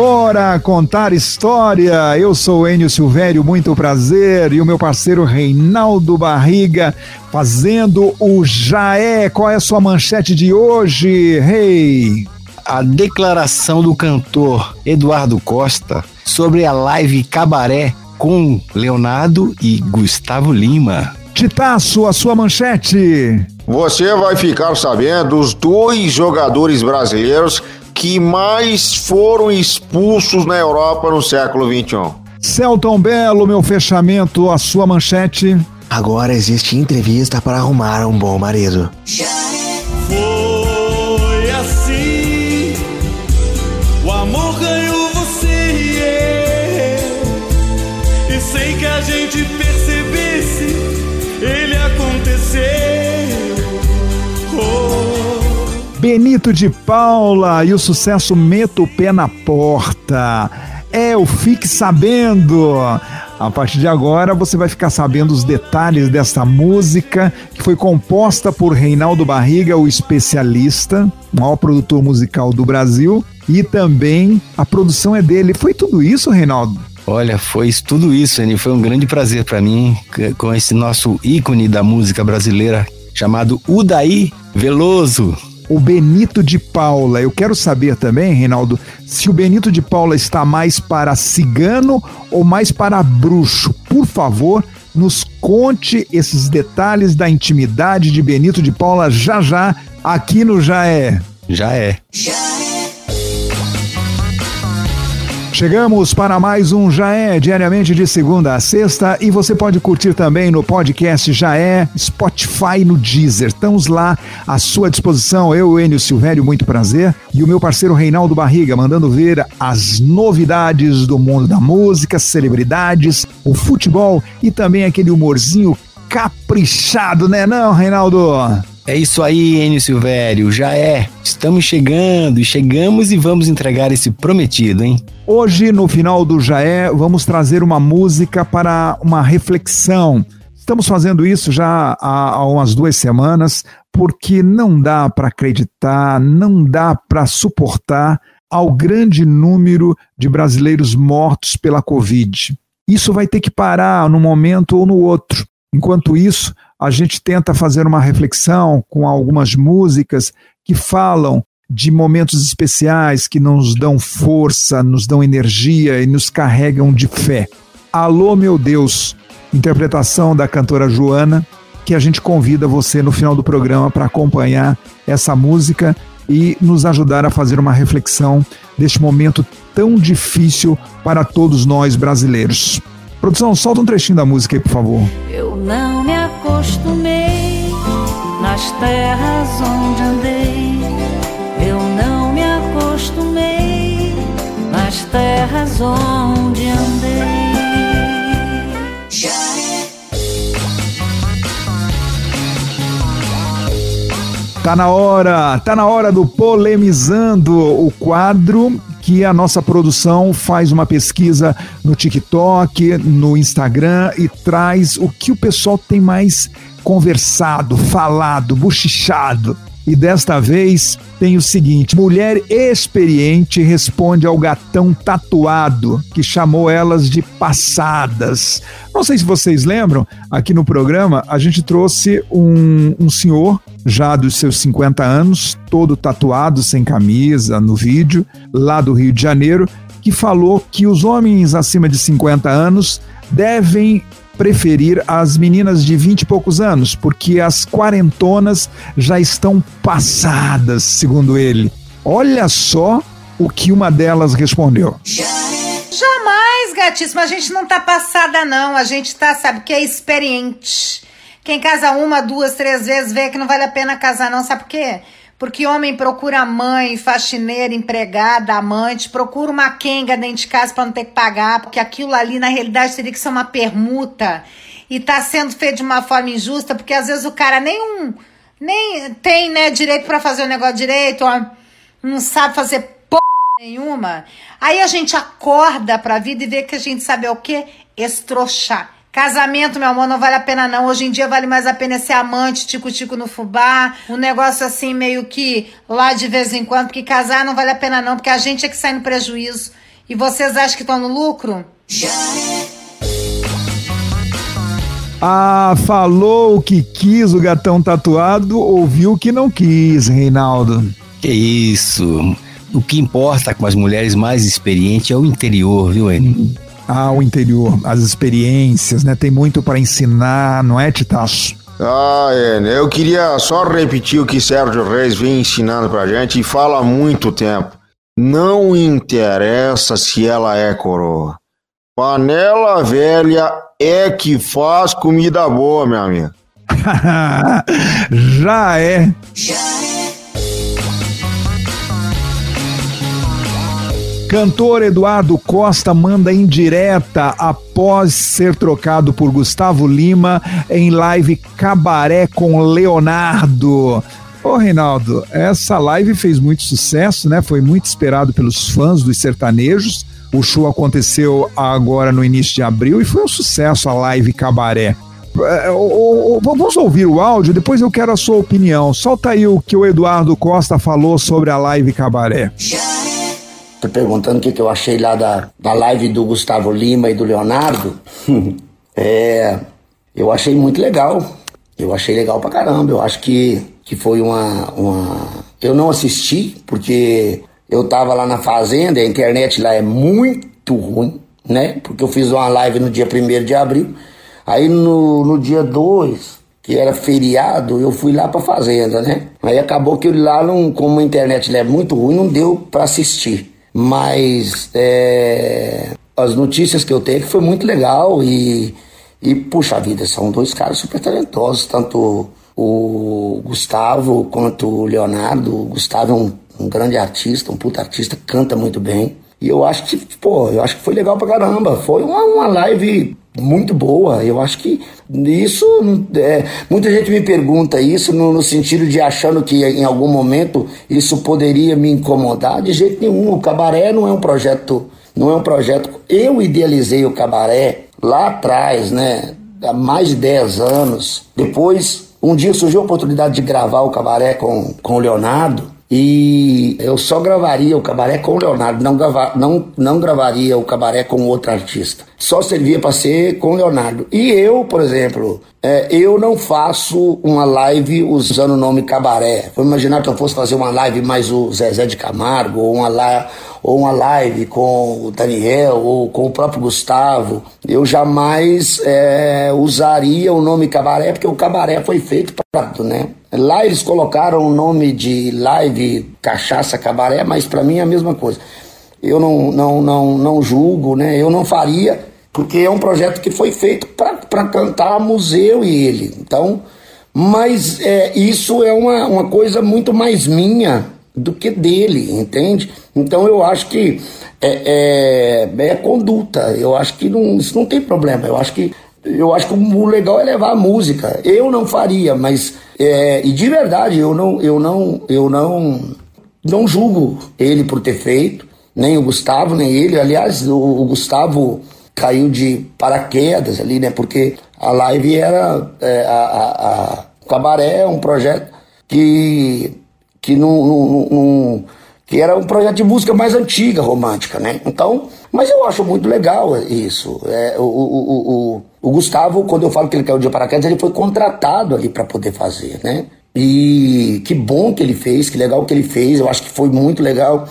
Bora contar história! Eu sou Enio Silvério, muito prazer, e o meu parceiro Reinaldo Barriga fazendo o Jaé. Qual é a sua manchete de hoje, Rei? Hey? A declaração do cantor Eduardo Costa sobre a live Cabaré com Leonardo e Gustavo Lima. Titaço, a sua manchete. Você vai ficar sabendo dos dois jogadores brasileiros que mais foram expulsos na Europa no século XXI. Celton Belo, meu fechamento, a sua manchete. Agora existe entrevista para arrumar um bom marido. Foi Benito de Paula e o sucesso Meto o Pé na Porta. É o Fique Sabendo. A partir de agora você vai ficar sabendo os detalhes dessa música que foi composta por Reinaldo Barriga, o especialista, maior produtor musical do Brasil, e também a produção é dele. Foi tudo isso, Reinaldo? Olha, foi tudo isso, Anny. Foi um grande prazer para mim com esse nosso ícone da música brasileira chamado Udaí Veloso o Benito de Paula. Eu quero saber também, Reinaldo, se o Benito de Paula está mais para cigano ou mais para bruxo. Por favor, nos conte esses detalhes da intimidade de Benito de Paula já já aqui no Já É. Já é. Já Chegamos para mais um Já É, diariamente de segunda a sexta, e você pode curtir também no podcast Já É, Spotify no Deezer. Estamos lá à sua disposição, eu, Enio Silvério, muito prazer, e o meu parceiro Reinaldo Barriga, mandando ver as novidades do mundo da música, celebridades, o futebol e também aquele humorzinho caprichado, né não, Reinaldo? É isso aí, Enio Silvério, já é. Estamos chegando e chegamos e vamos entregar esse prometido, hein? Hoje, no final do Já é, vamos trazer uma música para uma reflexão. Estamos fazendo isso já há, há umas duas semanas, porque não dá para acreditar, não dá para suportar ao grande número de brasileiros mortos pela Covid. Isso vai ter que parar num momento ou no outro. Enquanto isso, a gente tenta fazer uma reflexão com algumas músicas que falam de momentos especiais que nos dão força, nos dão energia e nos carregam de fé. Alô, meu Deus, interpretação da cantora Joana, que a gente convida você no final do programa para acompanhar essa música e nos ajudar a fazer uma reflexão deste momento tão difícil para todos nós brasileiros. Produção, solta um trechinho da música aí, por favor. Eu não me acostumei nas terras onde andei. Eu não me acostumei nas terras onde andei. Tá na hora, tá na hora do Polemizando, o quadro que a nossa produção faz uma pesquisa no TikTok, no Instagram e traz o que o pessoal tem mais conversado, falado, bochichado. E desta vez tem o seguinte: mulher experiente responde ao gatão tatuado, que chamou elas de passadas. Não sei se vocês lembram, aqui no programa a gente trouxe um, um senhor já dos seus 50 anos, todo tatuado, sem camisa, no vídeo, lá do Rio de Janeiro, que falou que os homens acima de 50 anos devem preferir as meninas de 20 e poucos anos, porque as quarentonas já estão passadas, segundo ele. Olha só o que uma delas respondeu. Jamais, gatíssimo, a gente não tá passada não, a gente tá, sabe, que é experiente. Quem casa uma, duas, três vezes vê que não vale a pena casar não, sabe por quê? Porque homem procura mãe, faxineira, empregada, amante, procura uma quenga dentro de casa para não ter que pagar, porque aquilo ali na realidade teria que ser uma permuta e tá sendo feito de uma forma injusta, porque às vezes o cara nem um, nem tem, né, direito para fazer o negócio direito, ó, não sabe fazer porra nenhuma. Aí a gente acorda pra vida e vê que a gente sabe o quê? Estrochar. Casamento, meu amor, não vale a pena não. Hoje em dia vale mais a pena ser amante, tico-tico no fubá, um negócio assim meio que lá de vez em quando, porque casar não vale a pena não, porque a gente é que sai no prejuízo. E vocês acham que estão no lucro? Ah, falou o que quis o gatão tatuado, ouviu o que não quis, Reinaldo. Que isso. O que importa com as mulheres mais experientes é o interior, viu, Enio? Ah, o interior, as experiências, né? Tem muito para ensinar, não é, Titaço? Ah, é, eu queria só repetir o que Sérgio Reis vem ensinando pra gente e fala há muito tempo. Não interessa se ela é coroa. Panela velha é que faz comida boa, meu amigo. Já é. Cantor Eduardo Costa manda indireta após ser trocado por Gustavo Lima em live Cabaré com Leonardo. Ô Reinaldo, essa live fez muito sucesso, né? Foi muito esperado pelos fãs dos sertanejos. O show aconteceu agora no início de abril e foi um sucesso a live Cabaré. É, Vamos ouvir o áudio, depois eu quero a sua opinião. Solta aí o que o Eduardo Costa falou sobre a live Cabaré. Tô perguntando o que, que eu achei lá da, da live do Gustavo Lima e do Leonardo. é, eu achei muito legal. Eu achei legal pra caramba. Eu acho que, que foi uma, uma. Eu não assisti, porque eu tava lá na fazenda, a internet lá é muito ruim, né? Porque eu fiz uma live no dia 1 de abril. Aí no, no dia 2, que era feriado, eu fui lá pra fazenda, né? Aí acabou que lá, não, como a internet lá é muito ruim, não deu pra assistir. Mas é, as notícias que eu tenho é que foi muito legal e, e, puxa vida, são dois caras super talentosos, tanto o Gustavo quanto o Leonardo. O Gustavo é um, um grande artista, um puta artista, canta muito bem. E eu acho que, pô, eu acho que foi legal pra caramba. Foi uma, uma live muito boa. Eu acho que isso. é, muita gente me pergunta isso no, no sentido de achando que em algum momento isso poderia me incomodar. De jeito nenhum. O cabaré não é um projeto. Não é um projeto. Eu idealizei o cabaré lá atrás, né? Há mais de 10 anos. Depois, um dia surgiu a oportunidade de gravar o cabaré com, com o Leonardo. E eu só gravaria o cabaré com o Leonardo, não, grava, não, não gravaria o cabaré com outro artista. Só servia para ser com o Leonardo. E eu, por exemplo, é, eu não faço uma live usando o nome cabaré. Vou imaginar que eu fosse fazer uma live mais o Zezé de Camargo, ou uma, ou uma live com o Daniel, ou com o próprio Gustavo. Eu jamais é, usaria o nome cabaré, porque o cabaré foi feito para, né? Lá eles colocaram o nome de live cachaça cabaré, mas para mim é a mesma coisa. Eu não, não, não, não julgo, né? Eu não faria, porque é um projeto que foi feito para cantar museu e ele. Então, mas é, isso é uma, uma coisa muito mais minha do que dele, entende? Então eu acho que é, é, é conduta. Eu acho que não, isso não tem problema. Eu acho que eu acho que o legal é levar a música. Eu não faria, mas é, e de verdade eu não eu não eu não não julgo ele por ter feito, nem o Gustavo nem ele. Aliás, o, o Gustavo caiu de paraquedas ali, né? Porque a live era é, a, a, a cabaré é um projeto que que não, não que era um projeto de música mais antiga, romântica, né? Então, mas eu acho muito legal isso. É, o, o, o, o, Gustavo, quando eu falo que ele caiu de paraquedas, ele foi contratado ali para poder fazer, né? E que bom que ele fez, que legal que ele fez, eu acho que foi muito legal.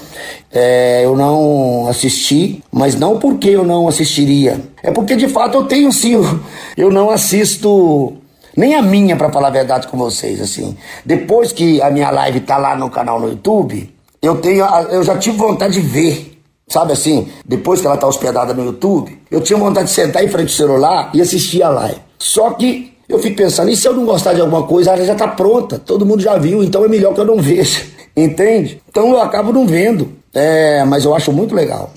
É, eu não assisti, mas não porque eu não assistiria, é porque de fato eu tenho sim, eu não assisto nem a minha, para falar a verdade com vocês, assim. Depois que a minha live tá lá no canal no YouTube, eu tenho, eu já tive vontade de ver, sabe assim? Depois que ela tá hospedada no YouTube, eu tinha vontade de sentar em frente ao celular e assistir a live. Só que eu fico pensando, e se eu não gostar de alguma coisa, ela já tá pronta, todo mundo já viu, então é melhor que eu não veja, entende? Então eu acabo não vendo, é, mas eu acho muito legal.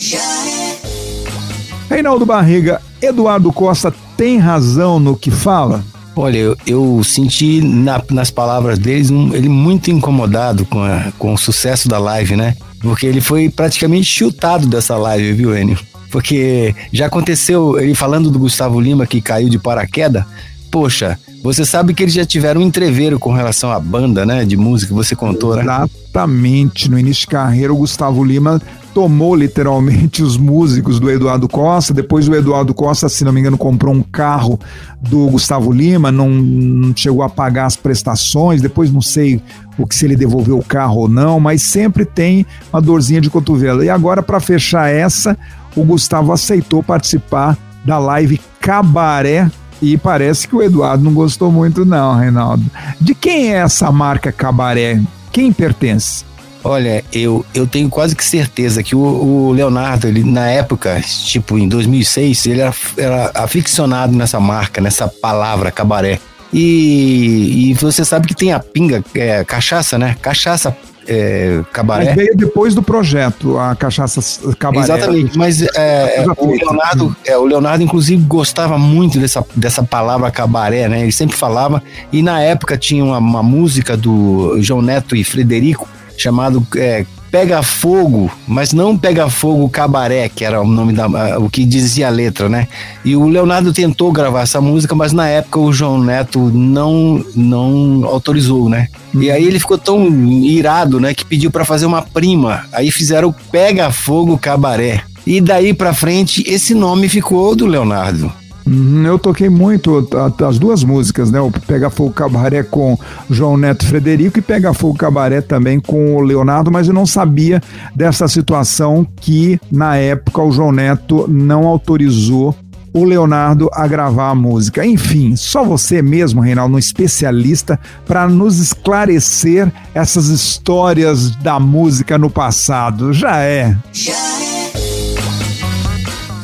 Reinaldo Barriga, Eduardo Costa tem razão no que fala? Olha, eu, eu senti na- nas palavras deles um- ele muito incomodado com, a- com o sucesso da live, né? Porque ele foi praticamente chutado dessa live, viu, Enio? Porque já aconteceu, ele falando do Gustavo Lima que caiu de paraquedas, poxa, você sabe que eles já tiveram um entreveiro com relação à banda, né? De música, você contou, né? Exatamente. No início de carreira, o Gustavo Lima tomou literalmente os músicos do Eduardo Costa. Depois o Eduardo Costa, se não me engano, comprou um carro do Gustavo Lima, não, não chegou a pagar as prestações. Depois não sei o que se ele devolveu o carro ou não, mas sempre tem uma dorzinha de cotovelo. E agora para fechar essa, o Gustavo aceitou participar da live Cabaré e parece que o Eduardo não gostou muito não, Reinaldo. De quem é essa marca Cabaré? Quem pertence? Olha, eu, eu tenho quase que certeza que o, o Leonardo, ele, na época, tipo em 2006, ele era, era aficionado nessa marca, nessa palavra cabaré. E, e você sabe que tem a pinga, é, cachaça, né? Cachaça é, cabaré. Mas veio depois do projeto, a cachaça cabaré. Exatamente, mas é, é o, Leonardo, é, o Leonardo, inclusive, gostava muito dessa, dessa palavra cabaré, né? Ele sempre falava, e na época tinha uma, uma música do João Neto e Frederico, chamado é, Pega Fogo, mas não Pega Fogo Cabaré, que era o nome da o que dizia a letra, né? E o Leonardo tentou gravar essa música, mas na época o João Neto não não autorizou, né? E aí ele ficou tão irado, né, que pediu para fazer uma prima. Aí fizeram Pega Fogo Cabaré. E daí para frente esse nome ficou do Leonardo. Uhum, eu toquei muito as duas músicas, né? O Pega Fogo Cabaré com João Neto Frederico e Pega Fogo Cabaré também com o Leonardo, mas eu não sabia dessa situação que na época o João Neto não autorizou o Leonardo a gravar a música. Enfim, só você mesmo, Reinaldo, um especialista, para nos esclarecer essas histórias da música no passado. Já é.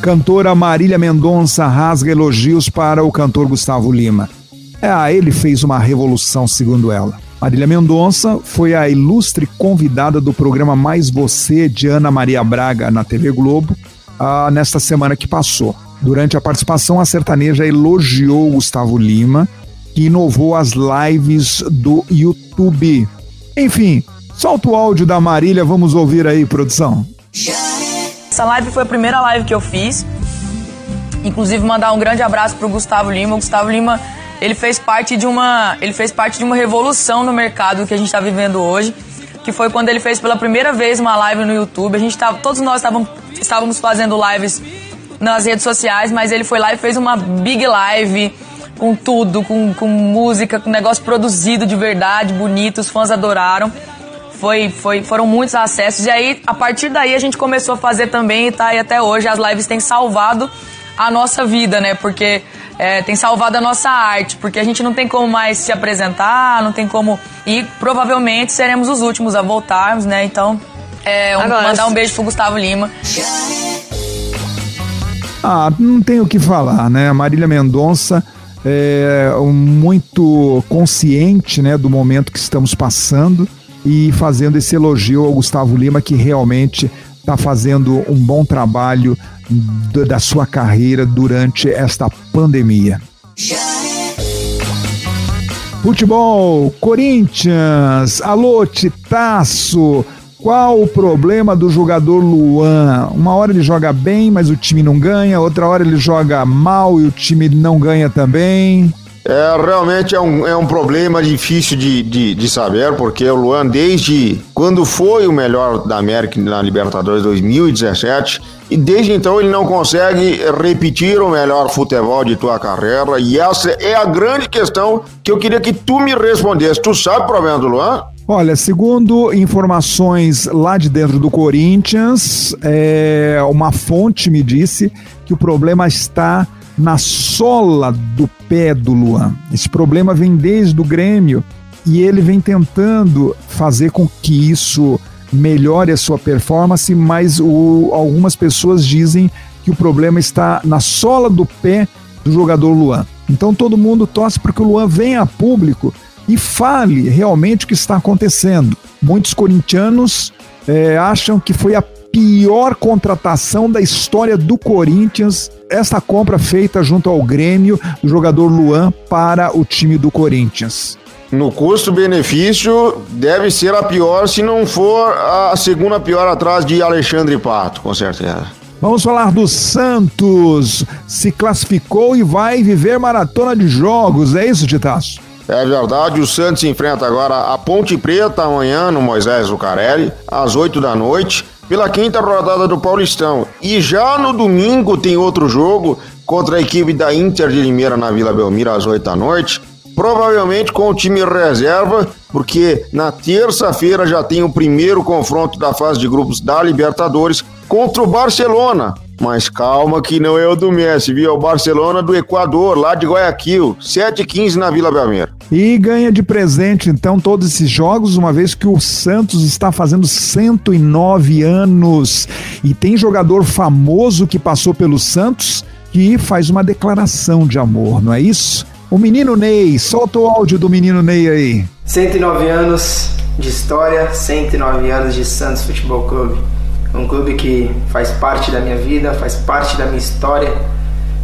Cantora Marília Mendonça rasga elogios para o cantor Gustavo Lima. É, ele fez uma revolução, segundo ela. Marília Mendonça foi a ilustre convidada do programa Mais Você de Ana Maria Braga na TV Globo ah, nesta semana que passou. Durante a participação, a sertaneja elogiou Gustavo Lima, que inovou as lives do YouTube. Enfim, solta o áudio da Marília, vamos ouvir aí, produção. Essa live foi a primeira live que eu fiz. Inclusive mandar um grande abraço pro Gustavo Lima. O Gustavo Lima, ele fez parte de uma, ele fez parte de uma revolução no mercado que a gente está vivendo hoje, que foi quando ele fez pela primeira vez uma live no YouTube. A gente tava, todos nós estávamos, estávamos fazendo lives nas redes sociais, mas ele foi lá e fez uma big live com tudo, com, com música, com negócio produzido de verdade, bonito, os fãs adoraram. Foi, foi, foram muitos acessos. E aí, a partir daí, a gente começou a fazer também e tá aí até hoje. As lives têm salvado a nossa vida, né? Porque é, tem salvado a nossa arte, porque a gente não tem como mais se apresentar, não tem como. E provavelmente seremos os últimos a voltarmos, né? Então, é, um, mandar um beijo pro Gustavo Lima. Ah, não tem o que falar, né? A Marília Mendonça é muito consciente, né, do momento que estamos passando e fazendo esse elogio ao Gustavo Lima, que realmente está fazendo um bom trabalho da sua carreira durante esta pandemia. Futebol, Corinthians, alô Titaço, qual o problema do jogador Luan? Uma hora ele joga bem, mas o time não ganha, outra hora ele joga mal e o time não ganha também. É, realmente é um, é um problema difícil de, de, de saber, porque o Luan, desde quando foi o melhor da América na Libertadores 2017, e desde então ele não consegue repetir o melhor futebol de tua carreira, e essa é a grande questão que eu queria que tu me respondesse. Tu sabe o problema do Luan? Olha, segundo informações lá de dentro do Corinthians, é, uma fonte me disse que o problema está na sola do pé do Luan. Esse problema vem desde o Grêmio e ele vem tentando fazer com que isso melhore a sua performance, mas o, algumas pessoas dizem que o problema está na sola do pé do jogador Luan. Então todo mundo torce para que o Luan venha a público e fale realmente o que está acontecendo. Muitos corintianos é, acham que foi a pior contratação da história do Corinthians. Esta compra feita junto ao Grêmio do jogador Luan para o time do Corinthians. No custo-benefício, deve ser a pior, se não for a segunda pior atrás de Alexandre Pato, com certeza. Vamos falar do Santos. Se classificou e vai viver maratona de jogos, é isso, Titaço? É verdade, o Santos enfrenta agora a Ponte Preta amanhã no Moisés Lucarelli, às 8 da noite. Pela quinta rodada do Paulistão. E já no domingo tem outro jogo contra a equipe da Inter de Limeira na Vila Belmiro às 8 da noite. Provavelmente com o time reserva, porque na terça-feira já tem o primeiro confronto da fase de grupos da Libertadores contra o Barcelona. Mas calma que não é o do Messi, viu? É o Barcelona do Equador, lá de Guayaquil, 7h15 na Vila Belmiro. E ganha de presente, então, todos esses jogos, uma vez que o Santos está fazendo 109 anos. E tem jogador famoso que passou pelo Santos que faz uma declaração de amor, não é isso? O menino Ney, solta o áudio do menino Ney aí. 109 anos de história, 109 anos de Santos Futebol Clube. Um clube que faz parte da minha vida, faz parte da minha história.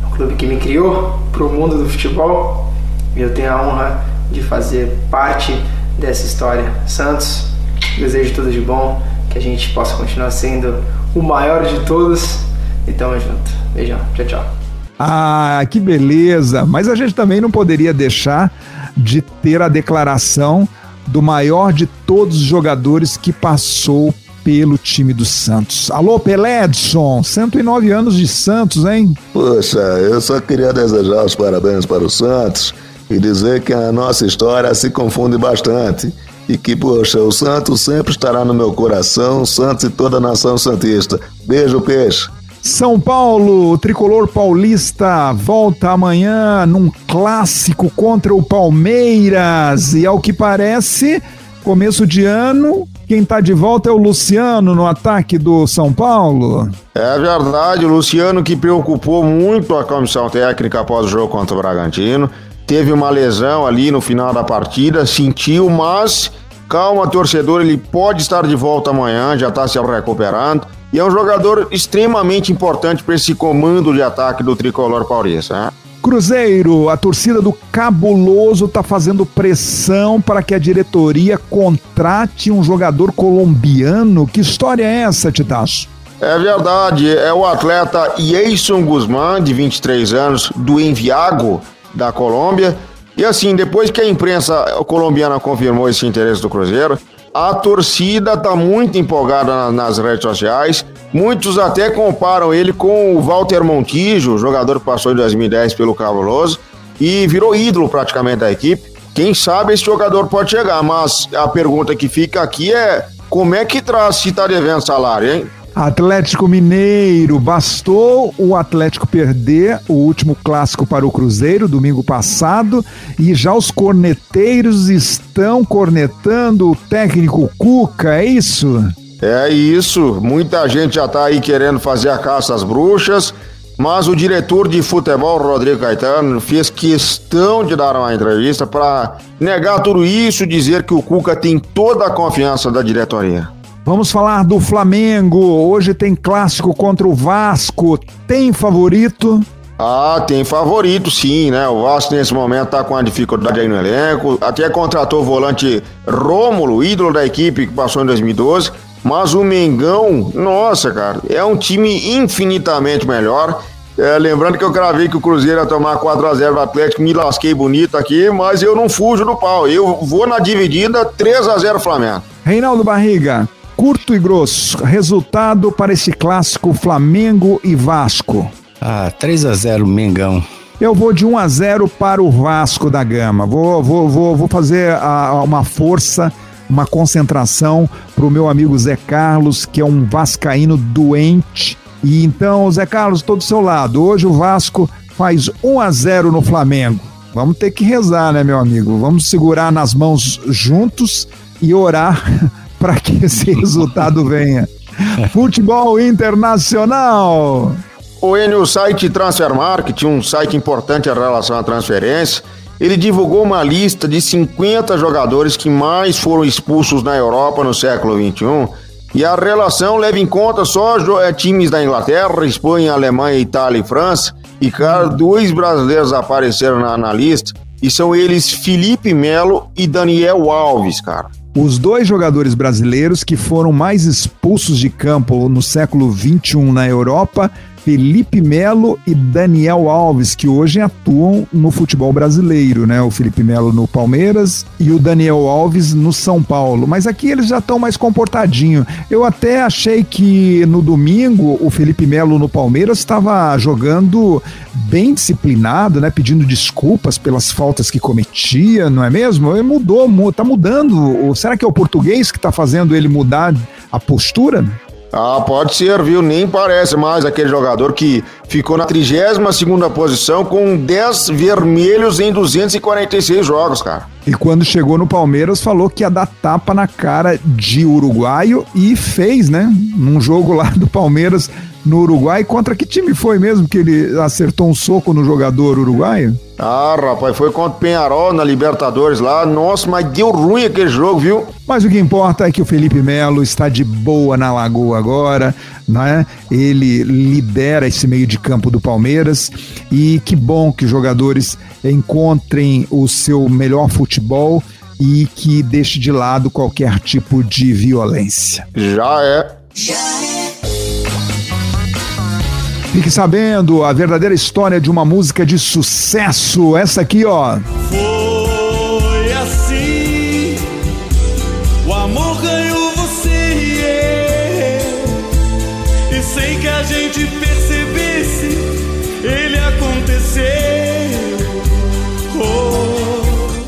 Um clube que me criou para o mundo do futebol e eu tenho a honra de fazer parte dessa história. Santos, desejo tudo de bom, que a gente possa continuar sendo o maior de todos e tamo junto. Beijão, tchau, tchau. Ah, que beleza! Mas a gente também não poderia deixar de ter a declaração do maior de todos os jogadores que passou pelo time do Santos. Alô, Pelé Edson, 109 anos de Santos, hein? Poxa, eu só queria desejar os parabéns para o Santos e dizer que a nossa história se confunde bastante. E que, poxa, o Santos sempre estará no meu coração, Santos e toda a nação santista. Beijo, peixe. São Paulo, o tricolor paulista volta amanhã num clássico contra o Palmeiras. E ao que parece, começo de ano, quem tá de volta é o Luciano no ataque do São Paulo. É verdade, o Luciano que preocupou muito a comissão técnica após o jogo contra o Bragantino. Teve uma lesão ali no final da partida, sentiu, mas calma, torcedor, ele pode estar de volta amanhã, já está se recuperando. E é um jogador extremamente importante para esse comando de ataque do tricolor paulista. Né? Cruzeiro, a torcida do Cabuloso tá fazendo pressão para que a diretoria contrate um jogador colombiano. Que história é essa, Titaço? É verdade, é o atleta Jason Guzmán, de 23 anos, do Enviago, da Colômbia. E assim, depois que a imprensa colombiana confirmou esse interesse do Cruzeiro, a torcida está muito empolgada nas redes sociais. Muitos até comparam ele com o Walter Montijo, jogador que passou em 2010 pelo Cabuloso e virou ídolo praticamente da equipe. Quem sabe esse jogador pode chegar, mas a pergunta que fica aqui é como é que traz se está devendo salário, hein? Atlético Mineiro, bastou o Atlético perder o último clássico para o Cruzeiro domingo passado e já os corneteiros estão cornetando o técnico Cuca, é isso? É isso, muita gente já está aí querendo fazer a caça às bruxas, mas o diretor de futebol, Rodrigo Caetano, fez questão de dar uma entrevista para negar tudo isso, dizer que o Cuca tem toda a confiança da diretoria. Vamos falar do Flamengo. Hoje tem clássico contra o Vasco. Tem favorito? Ah, tem favorito sim, né? O Vasco nesse momento tá com uma dificuldade aí no elenco. Até contratou o volante Rômulo, ídolo da equipe que passou em 2012. Mas o Mengão, nossa, cara, é um time infinitamente melhor. É, lembrando que eu gravei que o Cruzeiro ia tomar 4x0 do Atlético, me lasquei bonito aqui, mas eu não fujo do pau. Eu vou na dividida 3x0 Flamengo. Reinaldo Barriga, curto e grosso, resultado para esse clássico Flamengo e Vasco. Ah, 3 a 0 Mengão. Eu vou de 1 a 0 para o Vasco da Gama. Vou, vou, vou, vou fazer a, uma força, uma concentração para o meu amigo Zé Carlos, que é um vascaíno doente. E então, Zé Carlos, estou do seu lado. Hoje o Vasco faz 1 a 0 no Flamengo. Vamos ter que rezar, né, meu amigo? Vamos segurar nas mãos juntos e orar para que esse resultado venha. Futebol internacional. O Enio, o site Transfermarkt, um site importante em relação à transferência, ele divulgou uma lista de 50 jogadores que mais foram expulsos na Europa no século XXI. E a relação leva em conta só é, times da Inglaterra, Espanha, Alemanha, Itália e França. E, cara, dois brasileiros apareceram na, na lista. E são eles Felipe Melo e Daniel Alves, cara. Os dois jogadores brasileiros que foram mais expulsos de campo no século XXI na Europa Felipe Melo e Daniel Alves, que hoje atuam no futebol brasileiro, né? O Felipe Melo no Palmeiras e o Daniel Alves no São Paulo. Mas aqui eles já estão mais comportadinho. Eu até achei que no domingo o Felipe Melo no Palmeiras estava jogando bem disciplinado, né? Pedindo desculpas pelas faltas que cometia, não é mesmo? Ele mudou, tá mudando. Será que é o português que está fazendo ele mudar a postura? Ah, pode ser, viu? Nem parece mais aquele jogador que ficou na 32 segunda posição com 10 vermelhos em 246 jogos, cara. E quando chegou no Palmeiras, falou que ia dar tapa na cara de uruguaio e fez, né? Num jogo lá do Palmeiras no Uruguai. Contra que time foi mesmo que ele acertou um soco no jogador uruguaio? Ah, rapaz, foi contra o Penharol na Libertadores lá. Nossa, mas deu ruim aquele jogo, viu? Mas o que importa é que o Felipe Melo está de boa na Lagoa agora, né? Ele lidera esse meio de campo do Palmeiras e que bom que os jogadores encontrem o seu melhor futebol e que deixe de lado qualquer tipo de violência. Já é. Já é. Fique sabendo a verdadeira história de uma música de sucesso. Essa aqui, ó. Foi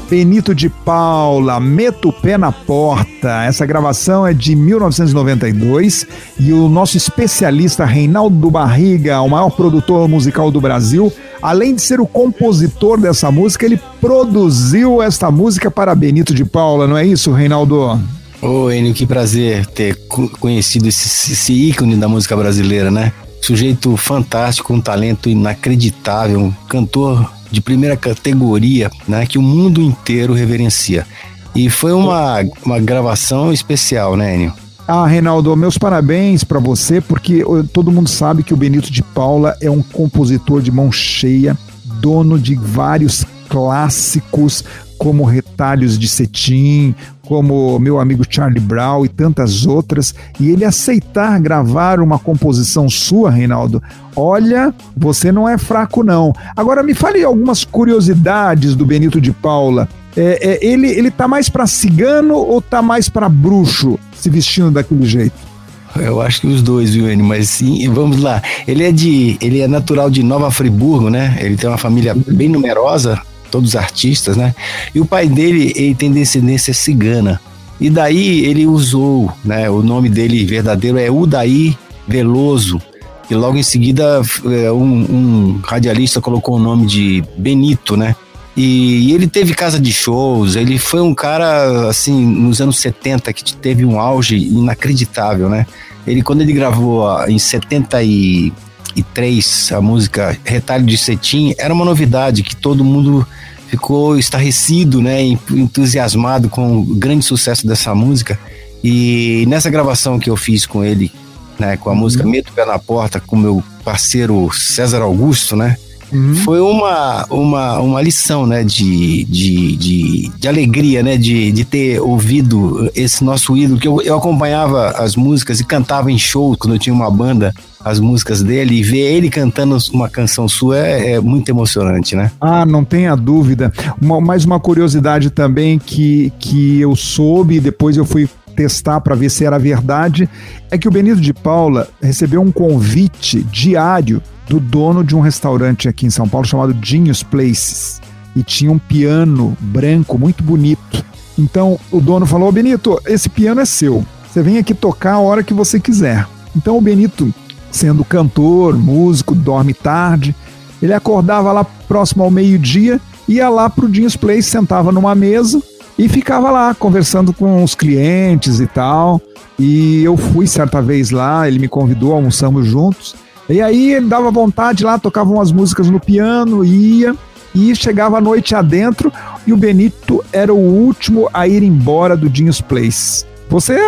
Benito de Paula, Meto o Pé na Porta. Essa gravação é de 1992 e o nosso especialista Reinaldo Barriga, o maior produtor musical do Brasil, além de ser o compositor dessa música, ele produziu esta música para Benito de Paula, não é isso, Reinaldo? Ô, Enio, que prazer ter conhecido esse, esse ícone da música brasileira, né? Sujeito fantástico, um talento inacreditável, um cantor de primeira categoria, né, que o mundo inteiro reverencia. E foi uma, uma gravação especial, né, Enio? Ah, Reinaldo, meus parabéns para você, porque todo mundo sabe que o Benito de Paula é um compositor de mão cheia, dono de vários clássicos, como Retalhos de Cetim, como meu amigo Charlie Brown e tantas outras, e ele aceitar gravar uma composição sua, Reinaldo, olha, você não é fraco não. Agora me fale algumas curiosidades do Benito de Paula. É, é, ele, ele tá mais para cigano ou tá mais para bruxo se vestindo daquele jeito? Eu acho que os dois, viu, Enio? Mas sim, vamos lá. Ele é de, ele é natural de Nova Friburgo, né? Ele tem uma família bem numerosa, todos artistas, né? E o pai dele, ele tem descendência cigana. E daí ele usou, né? O nome dele verdadeiro é Udaí Veloso. E logo em seguida é, um, um radialista colocou o nome de Benito, né? E, e, ele teve casa de shows, ele foi um cara, assim, nos anos 70 que teve um auge inacreditável, né? Ele, quando ele gravou em 70 e, e 3 a música Retalho de Cetim, era uma novidade que todo mundo ficou estarrecido, né, entusiasmado com o grande sucesso dessa música. E nessa gravação que eu fiz com ele, né, com a uhum. música Meto Pé na Porta, com meu parceiro César Augusto, né, Uhum. Foi uma, uma, uma lição, né, de, de, de, de, alegria, né, de, de ter ouvido esse nosso ídolo, que eu, eu acompanhava as músicas e cantava em show quando eu tinha uma banda, as músicas dele, e ver ele cantando uma canção sua é, é muito emocionante, né? Ah, não tenha dúvida. Uma, mais uma curiosidade também que, que eu soube, depois eu fui testar para ver se era verdade, é que o Benito de Paula recebeu um convite diário do dono de um restaurante aqui em São Paulo chamado Dinhos Places. E tinha um piano branco muito bonito. Então o dono falou: Benito, esse piano é seu. Você vem aqui tocar a hora que você quiser. Então o Benito, sendo cantor, músico, dorme tarde, ele acordava lá próximo ao meio-dia, ia lá pro Dinhos Place, sentava numa mesa e ficava lá conversando com os clientes e tal. E eu fui certa vez lá, ele me convidou, almoçamos juntos. E aí ele dava vontade lá, tocava umas músicas no piano, ia, e chegava a noite adentro, e o Benito era o último a ir embora do Dinhos Place. Você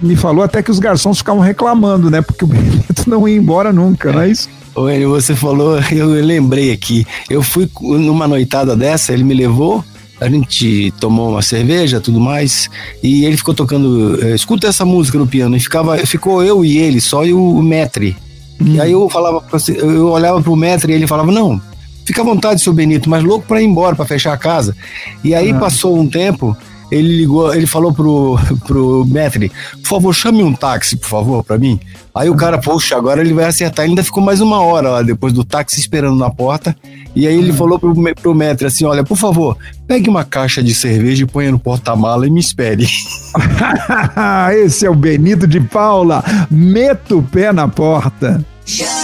me falou até que os garçons ficavam reclamando, né? Porque o Benito não ia embora nunca, não é isso? Oi, você falou, eu lembrei aqui. Eu fui numa noitada dessa, ele me levou, a gente tomou uma cerveja, tudo mais, e ele ficou tocando, eh, escuta essa música no piano, e ficava, ficou eu e ele, só e o Metre, E aí eu falava, eu olhava pro metro e ele falava, não, fica à vontade, seu Benito, mas louco pra ir embora, pra fechar a casa. E aí Ah. passou um tempo, ele ligou, ele falou pro, pro Metri, por favor, chame um táxi, por favor, pra mim. Aí o cara, poxa, agora ele vai acertar. Ele ainda ficou mais uma hora lá depois do táxi esperando na porta. E aí ele falou pro, pro Metri assim: olha, por favor, pegue uma caixa de cerveja e ponha no porta-mala e me espere. Esse é o Benito de Paula. Meta o pé na porta. Foi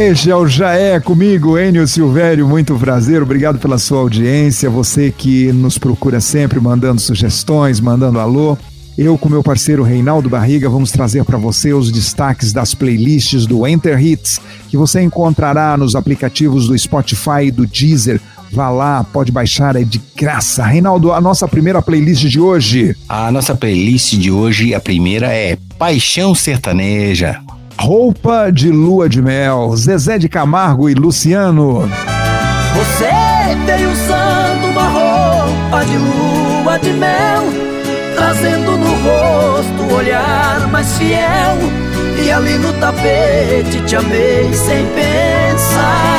Este é o Já É comigo, Enio Silvério. Muito prazer, obrigado pela sua audiência. Você que nos procura sempre, mandando sugestões, mandando alô. Eu, com meu parceiro Reinaldo Barriga, vamos trazer para você os destaques das playlists do Enter Hits, que você encontrará nos aplicativos do Spotify e do Deezer. Vá lá, pode baixar, é de graça. Reinaldo, a nossa primeira playlist de hoje. A nossa playlist de hoje, a primeira é Paixão Sertaneja. Roupa de lua de mel, Zezé de Camargo e Luciano. Você veio usando uma roupa de lua de mel, trazendo no rosto o olhar mais fiel. E ali no tapete te amei sem pensar.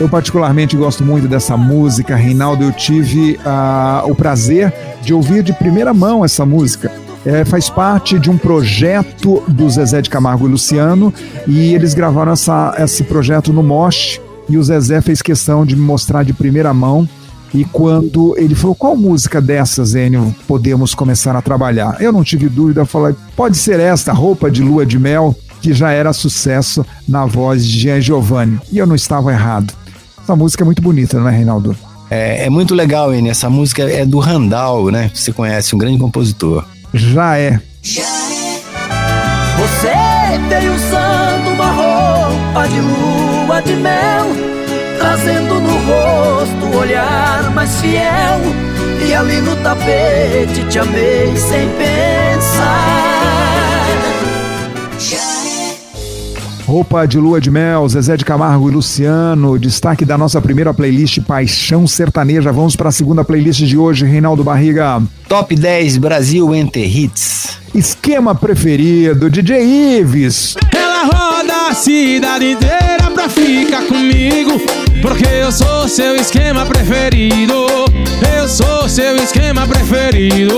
Eu particularmente gosto muito dessa música, Reinaldo. Eu tive ah, o prazer de ouvir de primeira mão essa música. É, faz parte de um projeto do Zezé de Camargo e Luciano e eles gravaram essa, esse projeto no Mosh e o Zezé fez questão de me mostrar de primeira mão e quando ele falou qual música dessas, Enio, podemos começar a trabalhar? Eu não tive dúvida, falei, pode ser esta, Roupa de Lua de Mel, que já era sucesso na voz de Jean Giovanni. E eu não estava errado. Essa música é muito bonita, não é, Reinaldo? É, é muito legal, Eni. Essa música é do Randall, né? Você conhece, um grande compositor. Já é. Você veio usando uma roupa de lua de mel, trazendo no rosto o olhar mais fiel. E ali no tapete te amei sem pensar. Roupa de lua de mel, Zezé de Camargo e Luciano. Destaque da nossa primeira playlist Paixão Sertaneja. Vamos para a segunda playlist de hoje, Reinaldo Barriga. Top 10 Brasil Enter Hits. Esquema preferido, DJ Ives. Ela roda a cidade inteira pra ficar comigo. Porque eu sou seu esquema preferido. Eu sou seu esquema preferido.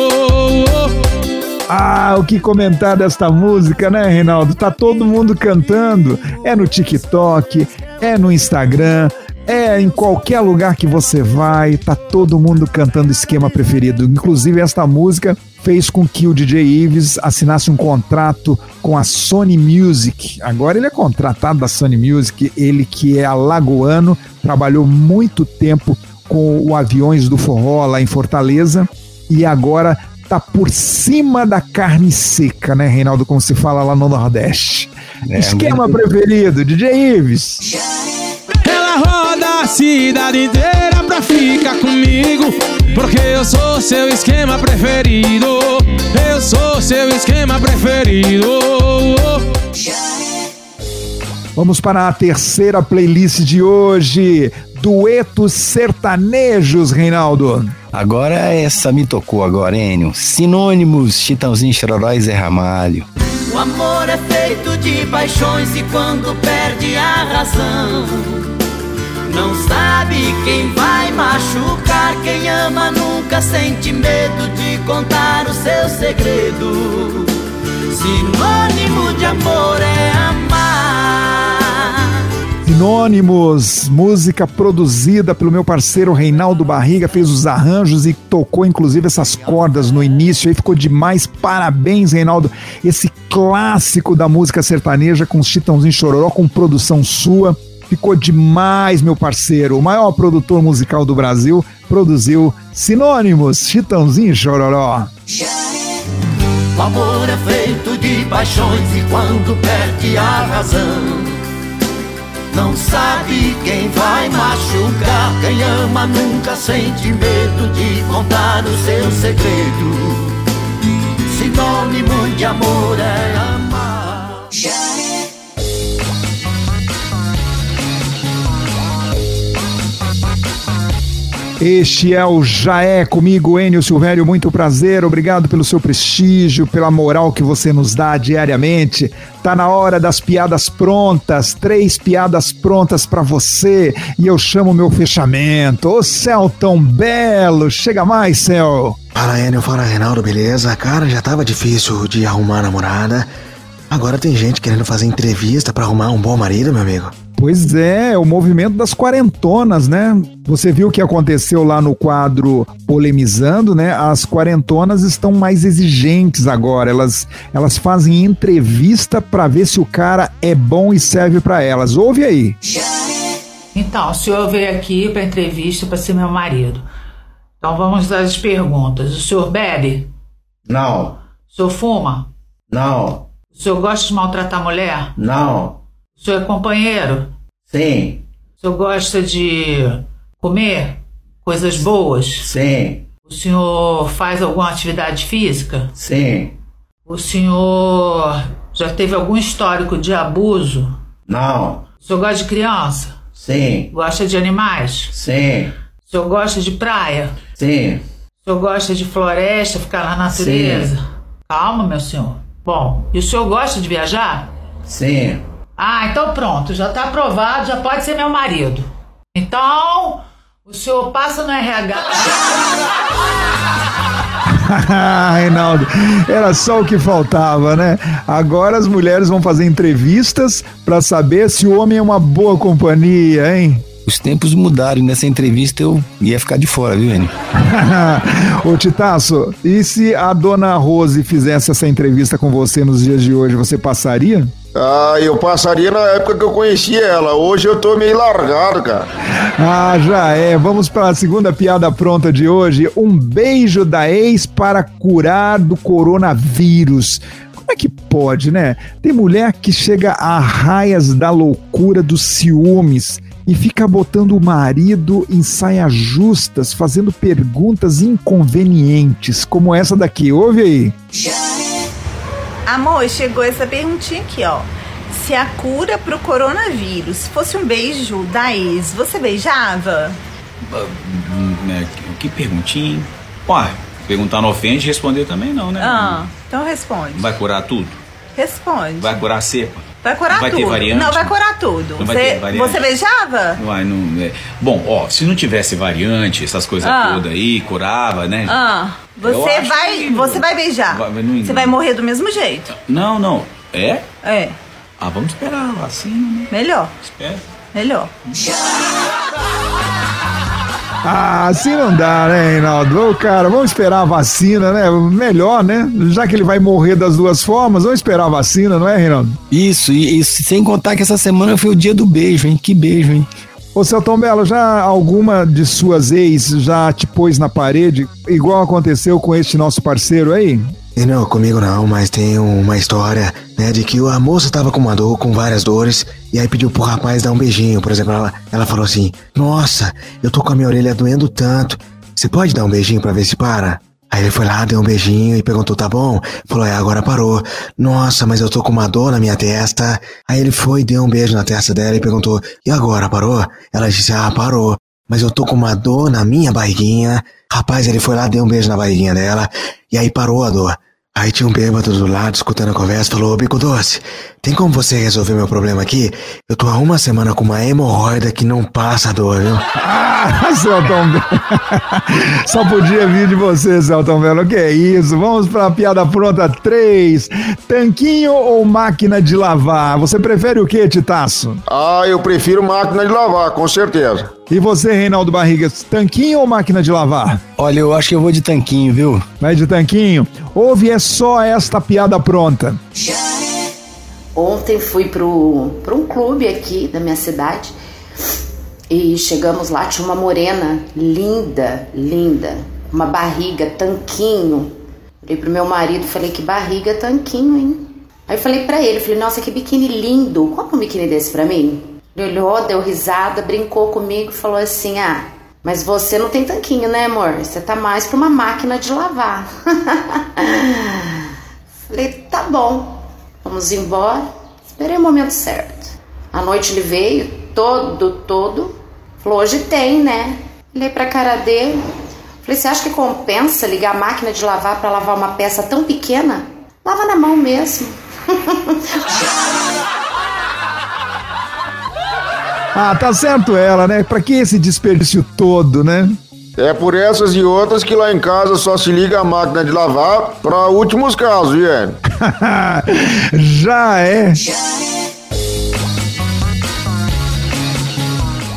Ah, o que comentar desta música, né, Reinaldo? Tá todo mundo cantando. É no TikTok, é no Instagram, é em qualquer lugar que você vai, tá todo mundo cantando esquema preferido. Inclusive, esta música fez com que o DJ Ives assinasse um contrato com a Sony Music. Agora ele é contratado da Sony Music, ele que é alagoano, trabalhou muito tempo com o Aviões do Forró lá em Fortaleza e agora tá por cima da carne seca, né, Reinaldo, como se fala lá no Nordeste. É, Esquema muito- preferido, DJ Ives. Ela roda a cidade inteira pra ficar comigo. Porque eu sou seu esquema preferido. Eu sou seu esquema preferido. Vamos para a terceira playlist de hoje. Duetos sertanejos, Reinaldo. Agora essa me tocou agora, Enio. Sinônimos, Chitãozinho, Chororó e Zé Ramalho. O amor é feito de paixões e quando perde a razão, não sabe quem vai machucar. Quem ama nunca sente medo de contar o seu segredo. Sinônimo de amor é amar. Sinônimos, música produzida pelo meu parceiro Reinaldo Barriga, fez os arranjos e tocou inclusive essas cordas no início, aí ficou demais. Parabéns, Reinaldo. Esse clássico da música sertaneja com os Chitãozinho Chororó, com produção sua. Ficou demais, meu parceiro. O maior produtor musical do Brasil produziu Sinônimos, Chitãozinho Chororó. O amor é feito de paixões e quando perde a razão, Não sabe quem vai machucar. Quem ama nunca sente medo de contar o seu segredo. Sinônimo de amor é amar. Este é o Já É comigo, Enio Silvério. Muito prazer, obrigado pelo seu prestígio, pela moral que você nos dá diariamente. Tá na hora das piadas prontas, três piadas prontas para você e eu chamo meu fechamento. Ô céu tão belo, chega mais, céu. Fala Enio, fala Reinaldo, beleza? Cara, já tava difícil de arrumar namorada. Agora tem gente querendo fazer entrevista para arrumar um bom marido, meu amigo. Pois é, o movimento das quarentonas, né? Você viu o que aconteceu lá no quadro Polemizando, né? As quarentonas estão mais exigentes agora. Elas, elas fazem entrevista para ver se o cara é bom e serve para elas. Ouve aí. Então, o senhor veio aqui para entrevista para ser meu marido. Então vamos às perguntas. O senhor bebe? Não, O senhor fuma? não, O senhor gosta de maltratar a mulher? não, O senhor é companheiro? sim, O senhor gosta de comer coisas boas? sim, O senhor faz alguma atividade física? sim, O senhor já teve algum histórico de abuso? não, O senhor gosta de criança? sim, Gosta de animais? sim, O senhor gosta de praia? sim, O senhor gosta de floresta, ficar na natureza? Calma, meu senhor. Bom, e o senhor gosta de viajar? sim. Ah, então pronto, já tá aprovado, já pode ser meu marido. Então, o senhor passa no RH. Reinaldo, era só o que faltava, né? Agora as mulheres vão fazer entrevistas para saber se o homem é uma boa companhia, hein? Os tempos mudaram e nessa entrevista eu ia ficar de fora, viu, Enio? Ô Titaço, e se a dona Rose fizesse essa entrevista com você nos dias de hoje, você passaria? Ah, eu passaria na época que eu conhecia ela. Hoje eu tô meio largado, cara. Ah, já é. Vamos para a segunda piada pronta de hoje. Um beijo da ex para curar do coronavírus. Como é que pode, né? Tem mulher que chega a raias da loucura dos ciúmes e fica botando o marido em saias justas, fazendo perguntas inconvenientes, como essa daqui. Ouve aí. Amor, chegou essa perguntinha aqui, ó. Se a cura pro coronavírus fosse um beijo da ex, você beijava? Né, que perguntinha, hein? Ué, perguntar não ofende, responder também não, né? Ah, então responde. Vai curar tudo? Responde. Vai curar a cepa? Vai curar vai tudo. ter variante? Não, vai curar tudo. Não vai você, você beijava? Uai, não, é. Bom, ó, se não tivesse variante, essas coisas Ah. todas aí, curava, né? Ah, você vai, que- você vai beijar. Vai- não- Você vai morrer do mesmo jeito. Não, não. É? É, Ah, vamos esperar a vacina, né? melhor, Espera. melhor. Ah, assim não dá, né, Reinaldo? Ô, cara, vamos esperar a vacina, né? Melhor, né? Já que ele vai morrer das duas formas, vamos esperar a vacina, não é, Reinaldo? Isso, e, e sem contar que essa semana foi o dia do beijo, hein? Que beijo, hein? Ô, Celton Belo, já alguma de suas ex já te pôs na parede, igual aconteceu com este nosso parceiro aí? E não, comigo não, mas tem uma história, né, de que a moça tava com uma dor, com várias dores, e aí pediu pro rapaz dar um beijinho. Por exemplo, ela, ela falou assim: Nossa, eu tô com a minha orelha doendo tanto. Você pode dar um beijinho pra ver se para? Aí ele foi lá, deu um beijinho e perguntou: Tá bom? Falou: É, agora parou. Nossa, mas eu tô com uma dor na minha testa. Aí ele foi, deu um beijo na testa dela e perguntou: E agora, parou? Ela disse: Ah, parou. Mas eu tô com uma dor na minha barriguinha. Rapaz, ele foi lá, deu um beijo na barriguinha dela. E aí parou a dor. Aí tinha um bêbado do lado escutando a conversa, falou, ô Bico Doce, tem como você resolver meu problema aqui? Eu tô há uma semana com uma hemorroida que não passa a dor, viu? Ah, Celton Belo. Só podia vir de você, Celton Belo. Que é isso? Vamos pra piada pronta 3. Tanquinho ou máquina de lavar? Você prefere o que, Titaço? Ah, eu prefiro máquina de lavar, com certeza. E você, Reinaldo Barrigas, tanquinho ou máquina de lavar? Olha, eu acho que eu vou de tanquinho, viu? Vai de tanquinho? Ouve é só esta piada pronta. Ontem fui pro, pra um clube aqui da minha cidade e chegamos lá, tinha uma morena linda, linda, uma barriga, tanquinho. Falei pro meu marido, falei que barriga, tanquinho, hein? Aí eu falei pra ele, falei, nossa, que biquíni lindo, compra um biquíni desse pra mim? Ele olhou, deu risada, brincou comigo e falou assim: Ah, mas você não tem tanquinho, né, amor? Você tá mais pra uma máquina de lavar. Falei: Tá bom, vamos embora. Esperei o momento certo. À noite ele veio, todo, todo. Falou: Hoje tem, né? Olhei pra cara dele. Falei: Você acha que compensa ligar a máquina de lavar para lavar uma peça tão pequena? Lava na mão mesmo. Ah, tá certo ela, né? Pra que esse desperdício todo, né? É por essas e outras que lá em casa só se liga a máquina de lavar para últimos casos, viu? Já é.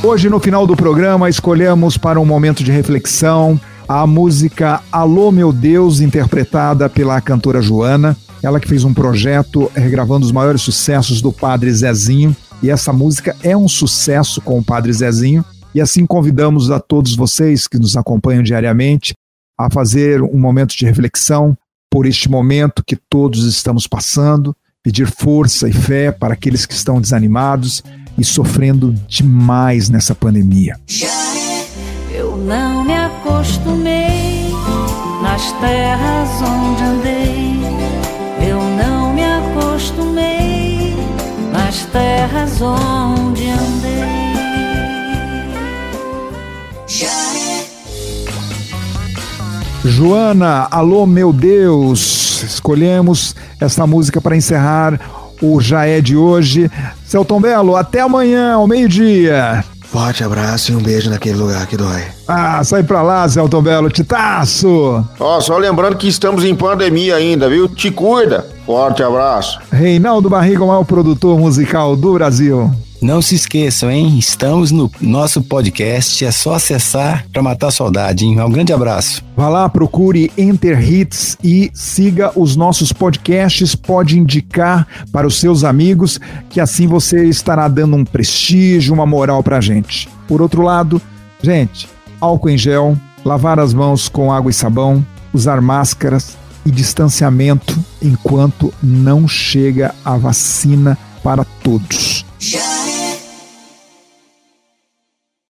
Hoje, no final do programa, escolhemos para um momento de reflexão a música Alô Meu Deus, interpretada pela cantora Joana. Ela que fez um projeto regravando os maiores sucessos do Padre Zezinho. E essa música é um sucesso com o Padre Zezinho. E assim convidamos a todos vocês que nos acompanham diariamente a fazer um momento de reflexão por este momento que todos estamos passando, pedir força e fé para aqueles que estão desanimados e sofrendo demais nessa pandemia. Eu não me acostumei nas terras onde andei. Eu não me acostumei nas terras onde andei. Joana, alô meu Deus, escolhemos essa música para encerrar o Já É de hoje. Celton Belo, até amanhã, ao meio-dia. Forte abraço e um beijo naquele lugar que dói. Ah, sai pra lá, Celton Belo, titaço! Ó, só lembrando que estamos em pandemia ainda, viu? Te cuida. Forte abraço. Reinaldo Barriga, o maior produtor musical do Brasil. Não se esqueçam, hein? Estamos no nosso podcast. É só acessar para matar a saudade, hein? Um grande abraço. Vá lá, procure Enter Hits e siga os nossos podcasts. Pode indicar para os seus amigos, que assim você estará dando um prestígio, uma moral pra gente. Por outro lado, gente, álcool em gel, lavar as mãos com água e sabão, usar máscaras e distanciamento enquanto não chega a vacina para todos.